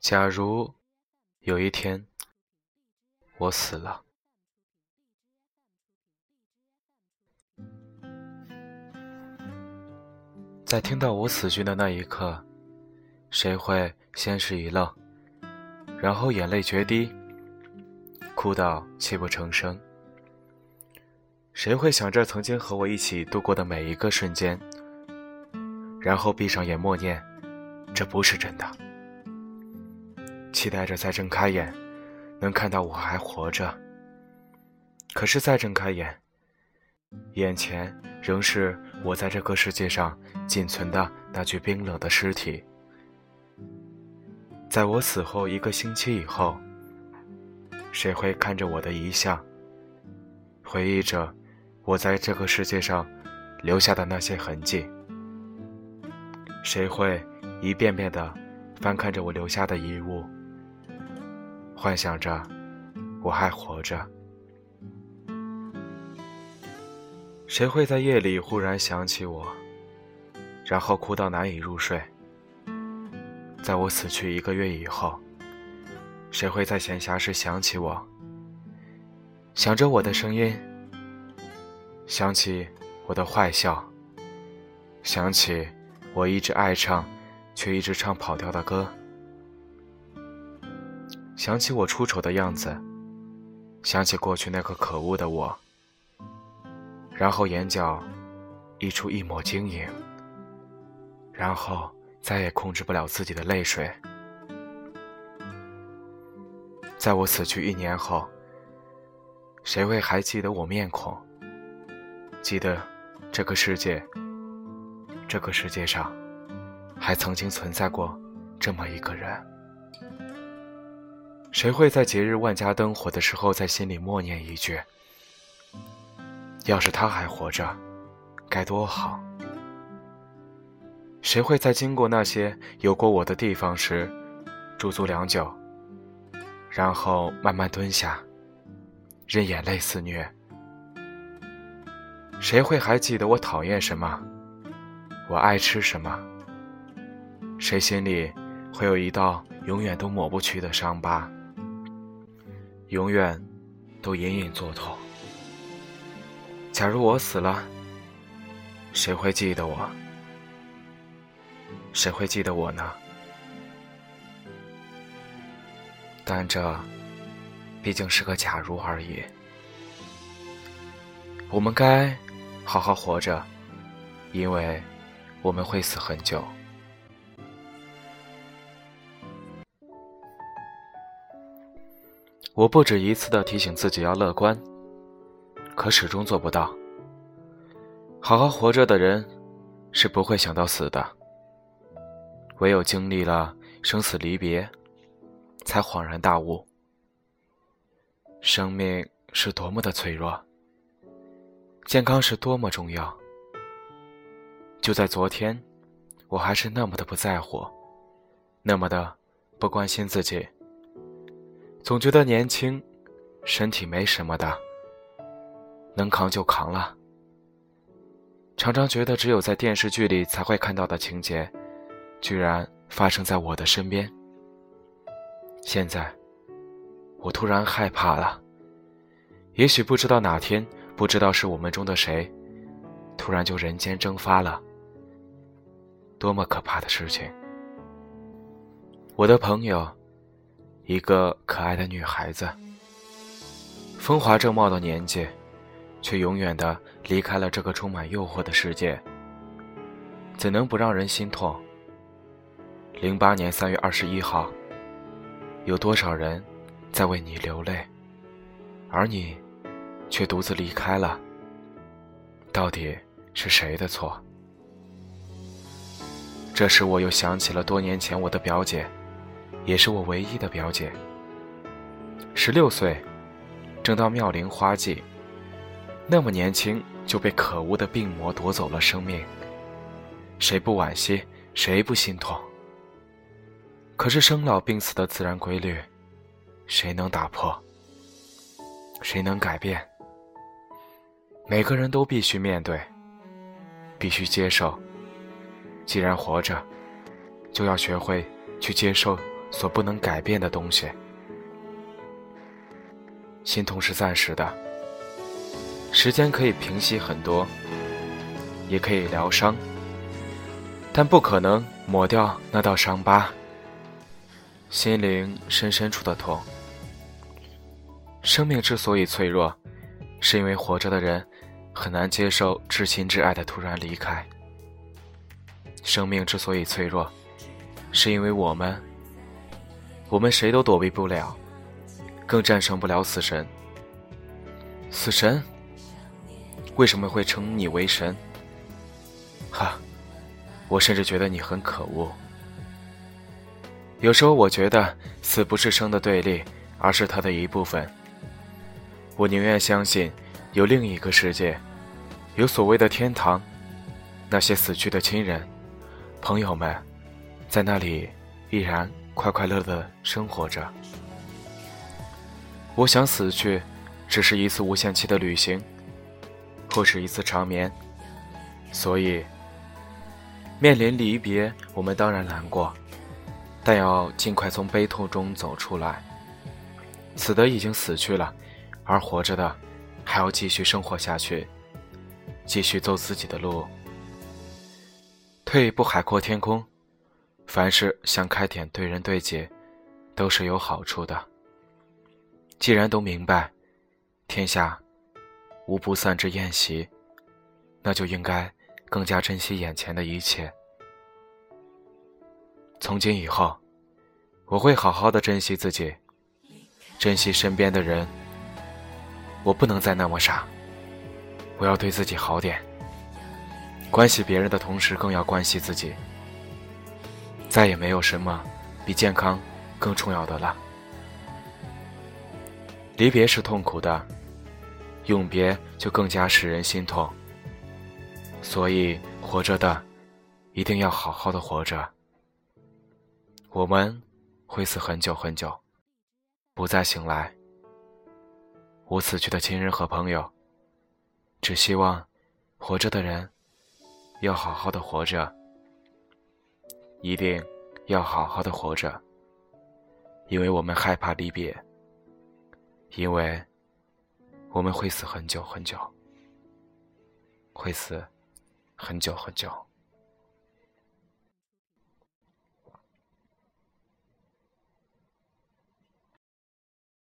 假如有一天我死了，在听到我死讯的那一刻，谁会先是一愣，然后眼泪决堤，哭到泣不成声？谁会想着曾经和我一起度过的每一个瞬间，然后闭上眼默念：这不是真的？期待着再睁开眼，能看到我还活着。可是再睁开眼，眼前仍是我在这个世界上仅存的那具冰冷的尸体。在我死后一个星期以后，谁会看着我的遗像，回忆着我在这个世界上留下的那些痕迹？谁会一遍遍地翻看着我留下的遗物？幻想着我还活着，谁会在夜里忽然想起我，然后哭到难以入睡？在我死去一个月以后，谁会在闲暇时想起我，想着我的声音，想起我的坏笑，想起我一直爱唱却一直唱跑调的歌？想起我出丑的样子，想起过去那个可恶的我，然后眼角溢出一抹晶莹，然后再也控制不了自己的泪水。在我死去一年后，谁会还记得我面孔？记得这个世界，这个世界上还曾经存在过这么一个人？谁会在节日万家灯火的时候，在心里默念一句：“要是他还活着，该多好。”谁会在经过那些有过我的地方时，驻足良久，然后慢慢蹲下，任眼泪肆虐？谁会还记得我讨厌什么，我爱吃什么？谁心里会有一道永远都抹不去的伤疤？永远都隐隐作痛。假如我死了，谁会记得我？谁会记得我呢？但这毕竟是个假如而已。我们该好好活着，因为我们会死很久。我不止一次的提醒自己要乐观，可始终做不到。好好活着的人，是不会想到死的。唯有经历了生死离别，才恍然大悟：生命是多么的脆弱，健康是多么重要。就在昨天，我还是那么的不在乎，那么的不关心自己。总觉得年轻，身体没什么的，能扛就扛了。常常觉得只有在电视剧里才会看到的情节，居然发生在我的身边。现在，我突然害怕了。也许不知道哪天，不知道是我们中的谁，突然就人间蒸发了。多么可怕的事情！我的朋友。一个可爱的女孩子，风华正茂的年纪，却永远的离开了这个充满诱惑的世界，怎能不让人心痛？零八年三月二十一号，有多少人在为你流泪，而你却独自离开了？到底是谁的错？这时，我又想起了多年前我的表姐。也是我唯一的表姐。十六岁，正到妙龄花季，那么年轻就被可恶的病魔夺走了生命。谁不惋惜？谁不心痛？可是生老病死的自然规律，谁能打破？谁能改变？每个人都必须面对，必须接受。既然活着，就要学会去接受。所不能改变的东西。心痛是暂时的，时间可以平息很多，也可以疗伤，但不可能抹掉那道伤疤。心灵深深处的痛。生命之所以脆弱，是因为活着的人很难接受至亲至爱的突然离开。生命之所以脆弱，是因为我们，我们谁都躲避不了。更战胜不了死神。死神为什么会称你为神？哈，我甚至觉得你很可恶。有时候我觉得死不是生的对立，而是它的一部分。我宁愿相信有另一个世界，有所谓的天堂，那些死去的亲人、朋友们，在那里依然快快乐乐的生活着。我想死去，只是一次无限期的旅行，或是一次长眠。所以，面临离别，我们当然难过，但要尽快从悲痛中走出来。死的已经死去了，而活着的，还要继续生活下去，继续走自己的路。退一步海阔天空，凡事想开点，对人对己，都是有好处的。既然都明白，天下无不散之宴席，那就应该更加珍惜眼前的一切。从今以后，我会好好的珍惜自己，珍惜身边的人。我不能再那么傻，我要对自己好点。关系别人的同时，更要关系自己。再也没有什么比健康更重要的了。离别是痛苦的，永别就更加使人心痛。所以活着的，一定要好好的活着。我们会死很久很久，不再醒来。我死去的亲人和朋友，只希望活着的人要好好的活着，一定要好好的活着，因为我们害怕离别。因为我们会死很久很久，会死很久很久。